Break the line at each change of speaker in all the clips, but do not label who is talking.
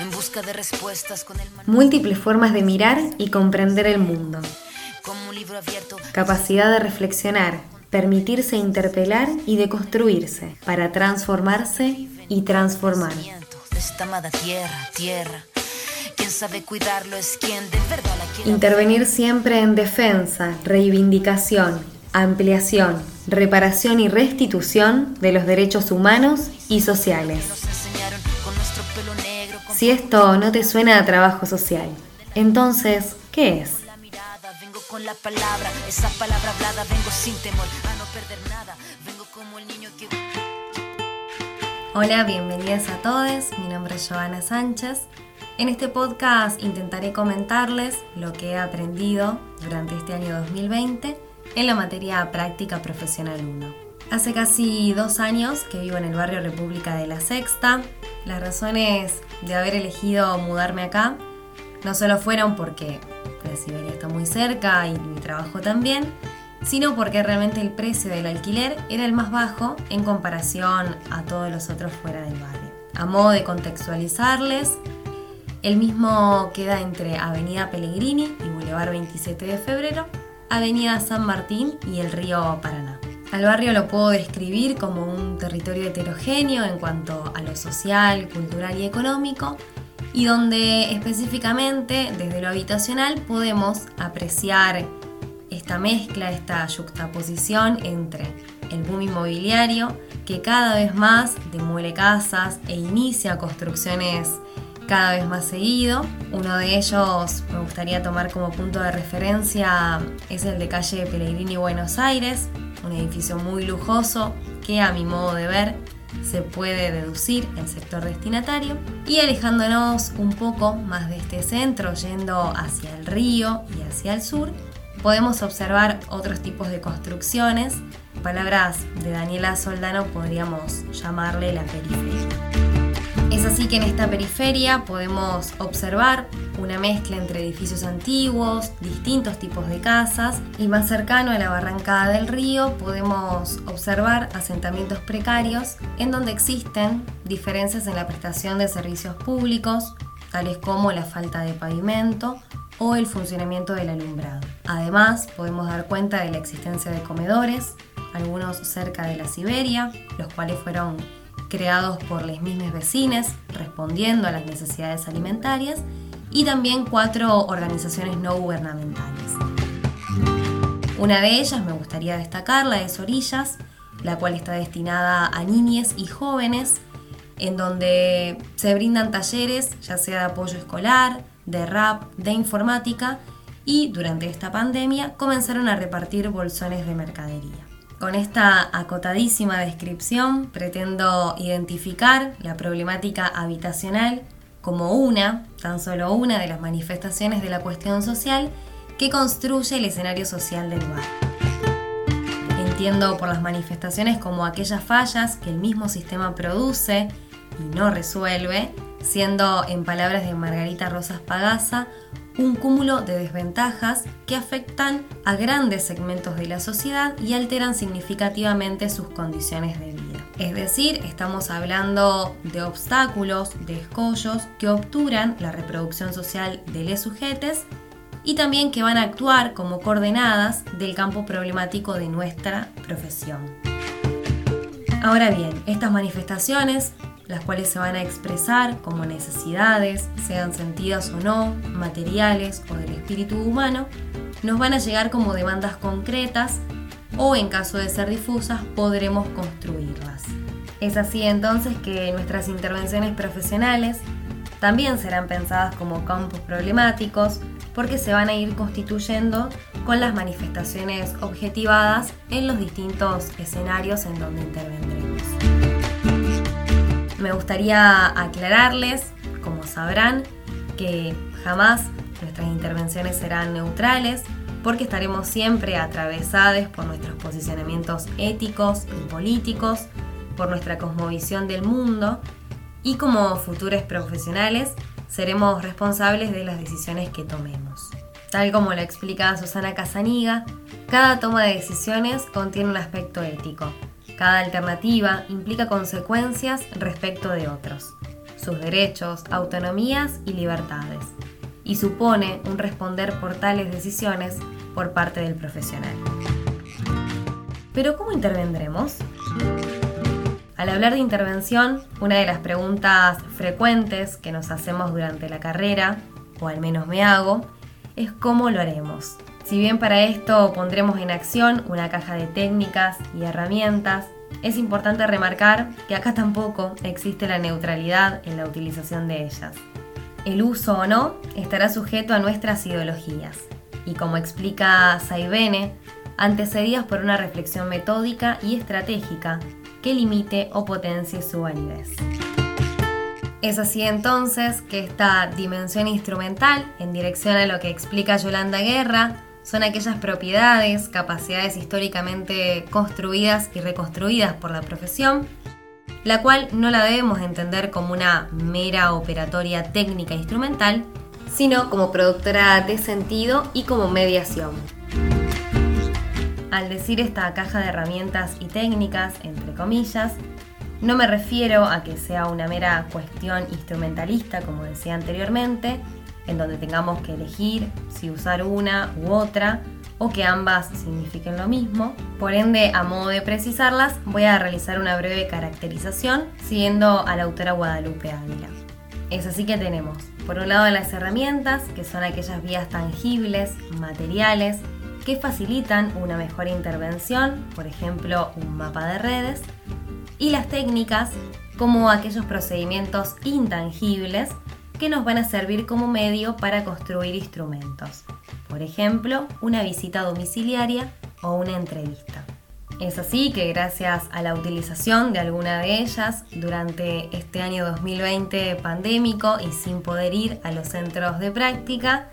en busca de respuestas con el
Múltiples formas de mirar y comprender el mundo.
como un libro abierto
Capacidad de reflexionar, permitirse interpelar y deconstruirse para transformarse y transformar.
de esta amada tierra, tierra. Quien sabe cuidarlo es quien de verdad la quiere.
Intervenir siempre en defensa, reivindicación, ampliación, reparación y restitución de los derechos humanos y sociales. Si esto no te suena a trabajo social, entonces, ¿qué es?
la mirada, vengo con la palabra, esa palabra hablada, vengo sin temor a no perder nada. Vengo como el niño que
Hola, bienvenidas a todos. Mi nombre es Joana Sánchez. En este podcast intentaré comentarles lo que he aprendido durante este año 2020 en la materia práctica profesional 1. Hace casi dos años que vivo en el barrio República de la Sexta. Las razones de haber elegido mudarme acá no solo fueron porque la Siberia está muy cerca y mi trabajo también, sino porque realmente el precio del alquiler era el más bajo en comparación a todos los otros fuera del barrio. A modo de contextualizarles, el mismo queda entre Avenida Pellegrini y Boulevard 27 de Febrero, Avenida San Martín y el río Paraná. Al barrio lo puedo describir como un territorio heterogéneo en cuanto a lo social, cultural y económico, y donde específicamente desde lo habitacional podemos apreciar esta mezcla, esta yuxtaposición entre el boom inmobiliario que cada vez más demuele casas e inicia construcciones cada vez más seguido. Uno de ellos me gustaría tomar como punto de referencia es el de calle Pellegrini Buenos Aires, un edificio muy lujoso que a mi modo de ver se puede deducir el sector destinatario. Y alejándonos un poco más de este centro yendo hacia el río y hacia el sur podemos observar otros tipos de construcciones. Palabras de Daniela Soldano podríamos llamarle la periferia es así que en esta periferia podemos observar una mezcla entre edificios antiguos, distintos tipos de casas y más cercano a la barrancada del río podemos observar asentamientos precarios en donde existen diferencias en la prestación de servicios públicos, tales como la falta de pavimento o el funcionamiento del alumbrado. Además, podemos dar cuenta de la existencia de comedores, algunos cerca de la Siberia, los cuales fueron creados por las mismas vecinas, respondiendo a las necesidades alimentarias, y también cuatro organizaciones no gubernamentales. Una de ellas me gustaría destacar, la de Sorillas, la cual está destinada a niñas y jóvenes, en donde se brindan talleres, ya sea de apoyo escolar, de rap, de informática, y durante esta pandemia comenzaron a repartir bolsones de mercadería. Con esta acotadísima descripción pretendo identificar la problemática habitacional como una, tan solo una de las manifestaciones de la cuestión social que construye el escenario social del lugar. Entiendo por las manifestaciones como aquellas fallas que el mismo sistema produce y no resuelve, siendo en palabras de Margarita Rosas Pagasa un cúmulo de desventajas que afectan a grandes segmentos de la sociedad y alteran significativamente sus condiciones de vida. Es decir, estamos hablando de obstáculos, de escollos que obturan la reproducción social de los sujetes y también que van a actuar como coordenadas del campo problemático de nuestra profesión. Ahora bien, estas manifestaciones las cuales se van a expresar como necesidades, sean sentidas o no, materiales o del espíritu humano, nos van a llegar como demandas concretas o en caso de ser difusas podremos construirlas. Es así entonces que nuestras intervenciones profesionales también serán pensadas como campos problemáticos porque se van a ir constituyendo con las manifestaciones objetivadas en los distintos escenarios en donde intervendremos. Me gustaría aclararles, como sabrán, que jamás nuestras intervenciones serán neutrales porque estaremos siempre atravesadas por nuestros posicionamientos éticos y políticos, por nuestra cosmovisión del mundo y como futuros profesionales seremos responsables de las decisiones que tomemos. Tal como lo explica Susana Casaniga, cada toma de decisiones contiene un aspecto ético, cada alternativa implica consecuencias respecto de otros. sus derechos, autonomías y libertades, y supone un responder por tales decisiones por parte del profesional. Pero ¿cómo intervendremos? Al hablar de intervención, una de las preguntas frecuentes que nos hacemos durante la carrera, o al menos me hago, es cómo lo haremos. Si bien para esto pondremos en acción una caja de técnicas y herramientas, es importante remarcar que acá tampoco existe la neutralidad en la utilización de ellas. El uso o no estará sujeto a nuestras ideologías y como explica Saibene, antecedidas por una reflexión metódica y estratégica que limite o potencie su validez. Es así entonces que esta dimensión instrumental, en dirección a lo que explica Yolanda Guerra, son aquellas propiedades, capacidades históricamente construidas y reconstruidas por la profesión, la cual no la debemos entender como una mera operatoria técnica instrumental, sino como productora de sentido y como mediación. Al decir esta caja de herramientas y técnicas, entre comillas, no me refiero a que sea una mera cuestión instrumentalista, como decía anteriormente, en donde tengamos que elegir si usar una u otra o que ambas signifiquen lo mismo. Por ende, a modo de precisarlas, voy a realizar una breve caracterización siguiendo a la autora Guadalupe Ávila. Es así que tenemos, por un lado, las herramientas, que son aquellas vías tangibles, materiales, que facilitan una mejor intervención, por ejemplo, un mapa de redes, y las técnicas, como aquellos procedimientos intangibles que nos van a servir como medio para construir instrumentos, por ejemplo, una visita domiciliaria o una entrevista. Es así que gracias a la utilización de alguna de ellas durante este año 2020 pandémico y sin poder ir a los centros de práctica,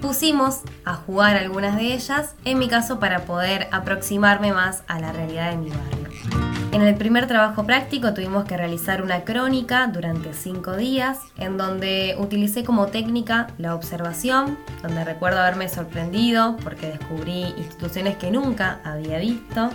pusimos a jugar algunas de ellas, en mi caso para poder aproximarme más a la realidad de mi barrio. En el primer trabajo práctico tuvimos que realizar una crónica durante cinco días, en donde utilicé como técnica la observación, donde recuerdo haberme sorprendido porque descubrí instituciones que nunca había visto.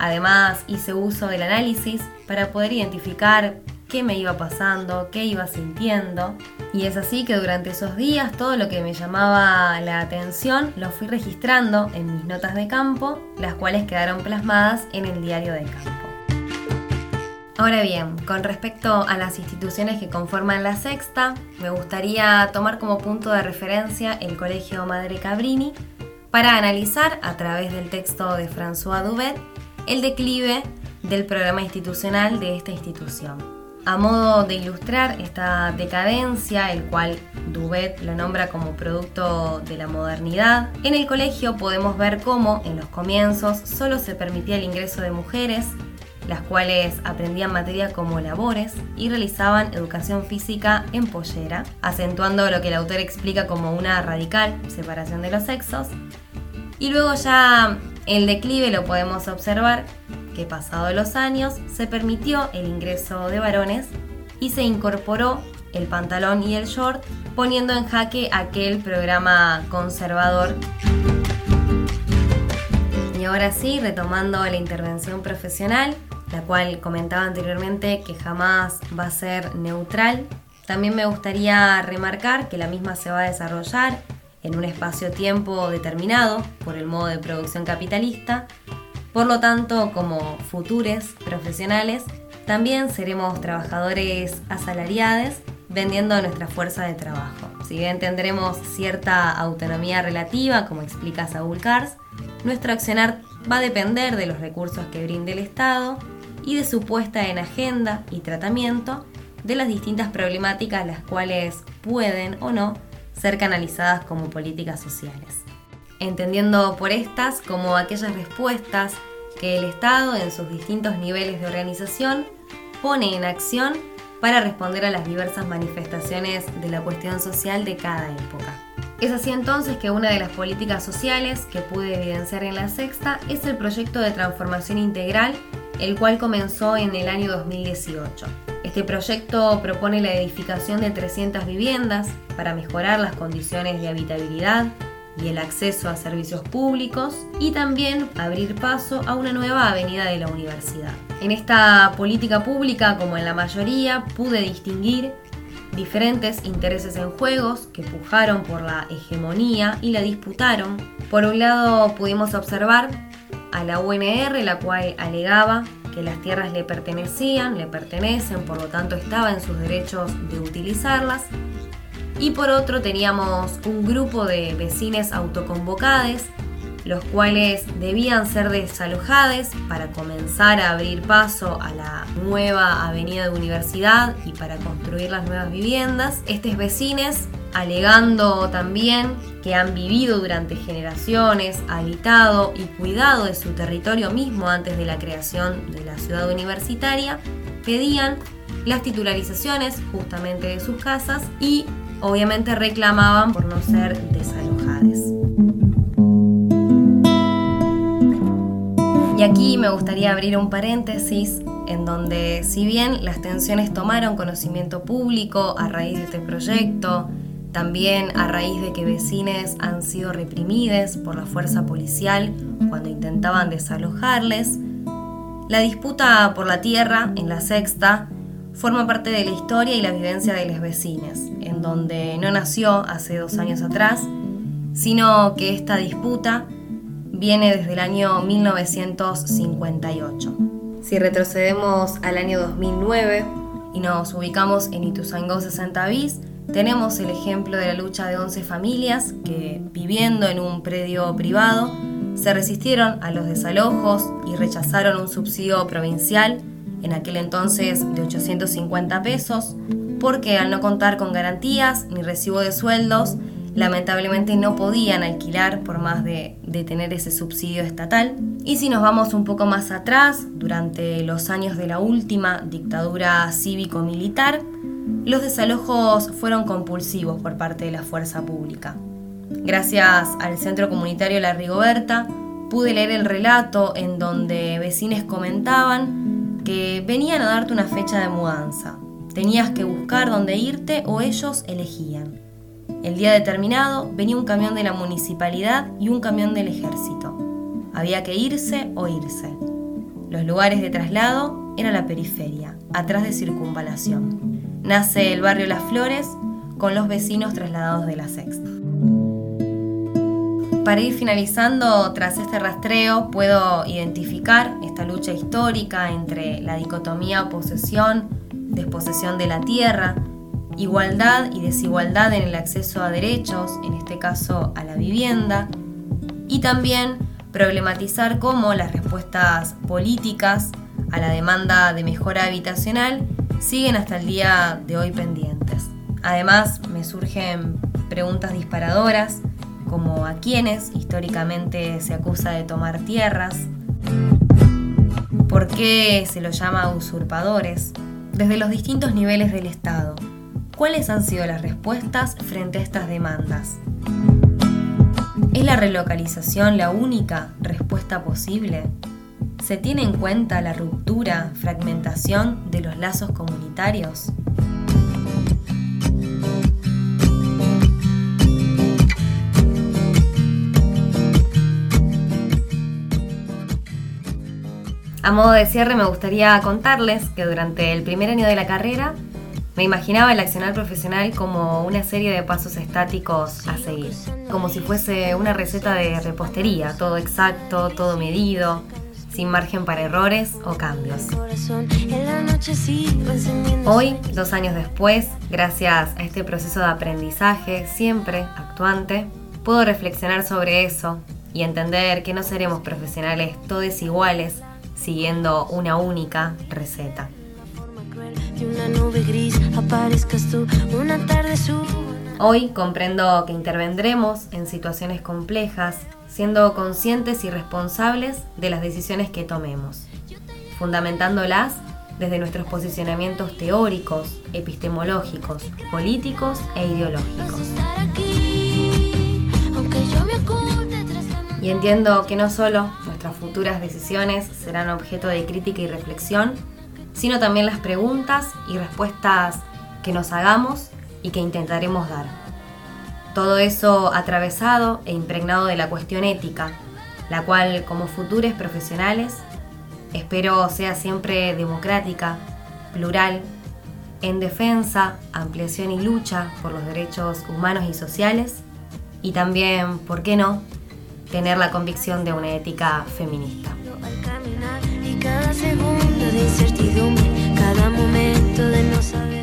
Además hice uso del análisis para poder identificar qué me iba pasando, qué iba sintiendo. Y es así que durante esos días todo lo que me llamaba la atención lo fui registrando en mis notas de campo, las cuales quedaron plasmadas en el diario de campo. Ahora bien, con respecto a las instituciones que conforman la sexta, me gustaría tomar como punto de referencia el Colegio Madre Cabrini para analizar a través del texto de François Dubet el declive del programa institucional de esta institución. A modo de ilustrar esta decadencia, el cual Dubet lo nombra como producto de la modernidad, en el colegio podemos ver cómo en los comienzos solo se permitía el ingreso de mujeres, las cuales aprendían materia como labores y realizaban educación física en pollera, acentuando lo que el autor explica como una radical separación de los sexos. Y luego ya el declive lo podemos observar que pasado los años se permitió el ingreso de varones y se incorporó el pantalón y el short, poniendo en jaque aquel programa conservador. Y ahora sí, retomando la intervención profesional, la cual comentaba anteriormente que jamás va a ser neutral, también me gustaría remarcar que la misma se va a desarrollar en un espacio-tiempo determinado por el modo de producción capitalista por lo tanto, como futures profesionales, también seremos trabajadores asalariados vendiendo nuestra fuerza de trabajo. Si bien tendremos cierta autonomía relativa, como explica Saúl Kars, nuestro accionar va a depender de los recursos que brinde el Estado y de su puesta en agenda y tratamiento de las distintas problemáticas las cuales pueden o no ser canalizadas como políticas sociales entendiendo por estas como aquellas respuestas que el Estado en sus distintos niveles de organización pone en acción para responder a las diversas manifestaciones de la cuestión social de cada época. Es así entonces que una de las políticas sociales que pude evidenciar en la sexta es el proyecto de transformación integral, el cual comenzó en el año 2018. Este proyecto propone la edificación de 300 viviendas para mejorar las condiciones de habitabilidad, y el acceso a servicios públicos y también abrir paso a una nueva avenida de la universidad. En esta política pública, como en la mayoría, pude distinguir diferentes intereses en juegos que pujaron por la hegemonía y la disputaron. Por un lado pudimos observar a la UNR, la cual alegaba que las tierras le pertenecían, le pertenecen, por lo tanto estaba en sus derechos de utilizarlas. Y por otro teníamos un grupo de vecinos autoconvocados los cuales debían ser desalojados para comenzar a abrir paso a la nueva avenida de universidad y para construir las nuevas viviendas. Estos vecinos alegando también que han vivido durante generaciones, habitado y cuidado de su territorio mismo antes de la creación de la ciudad universitaria, pedían las titularizaciones justamente de sus casas y obviamente reclamaban por no ser desalojadas. Y aquí me gustaría abrir un paréntesis en donde si bien las tensiones tomaron conocimiento público a raíz de este proyecto, también a raíz de que vecines han sido reprimidos por la fuerza policial cuando intentaban desalojarles, la disputa por la tierra en la sexta forma parte de la historia y la vivencia de los vecinos, en donde no nació hace dos años atrás, sino que esta disputa viene desde el año 1958. Si retrocedemos al año 2009 y nos ubicamos en Ituzaingó 60 bis, tenemos el ejemplo de la lucha de 11 familias que, viviendo en un predio privado, se resistieron a los desalojos y rechazaron un subsidio provincial, en aquel entonces de 850 pesos, porque al no contar con garantías ni recibo de sueldos, lamentablemente no podían alquilar por más de, tener ese subsidio estatal. Y si nos vamos un poco más atrás, durante los años de la última dictadura cívico-militar, los desalojos fueron compulsivos por parte de la fuerza pública. Gracias al Centro Comunitario La Rigoberta, pude leer el relato en donde vecinos comentaban que venían a darte una fecha de mudanza. Tenías que buscar dónde irte o ellos elegían. El día determinado venía un camión de la municipalidad y un camión del ejército. Había que irse o irse. Los lugares de traslado eran la periferia, atrás de circunvalación. Nace el barrio Las Flores con los vecinos trasladados de la sexta. Para ir finalizando, tras este rastreo, puedo identificar esta lucha histórica entre la dicotomía posesión, desposesión de la tierra, igualdad y desigualdad en el acceso a derechos, en este caso a la vivienda, y también problematizar cómo las respuestas políticas a la demanda de mejora habitacional siguen hasta el día de hoy pendientes. Además, me surgen preguntas disparadoras, como a quiénes históricamente se acusa de tomar tierras, por qué se los llama usurpadores, desde los distintos niveles del Estado, ¿Cuáles han sido las respuestas frente a estas demandas? ¿Es la relocalización la única respuesta posible? ¿Se tiene en cuenta la ruptura, fragmentación de los lazos comunitarios? A modo de cierre me gustaría contarles que durante el primer año de la carrera me imaginaba el accionar profesional como una serie de pasos estáticos a seguir, como si fuese una receta de repostería, todo exacto, todo medido, sin margen para errores o cambios. Hoy, dos años después, gracias a este proceso de aprendizaje siempre actuante, puedo reflexionar sobre eso y entender que no seremos profesionales todos iguales siguiendo una única receta una nube gris aparezcas tú una tarde Hoy comprendo que intervendremos en situaciones complejas, siendo conscientes y responsables de las decisiones que tomemos, fundamentándolas desde nuestros posicionamientos teóricos, epistemológicos, políticos e ideológicos. Y entiendo que no solo nuestras futuras decisiones serán objeto de crítica y reflexión, sino también las preguntas y respuestas que nos hagamos y que intentaremos dar. Todo eso atravesado e impregnado de la cuestión ética, la cual como futuros profesionales espero sea siempre democrática, plural, en defensa, ampliación y lucha por los derechos humanos y sociales y también, ¿por qué no?, tener la convicción de una ética feminista
cada segundo de incertidumbre, cada momento de no saber.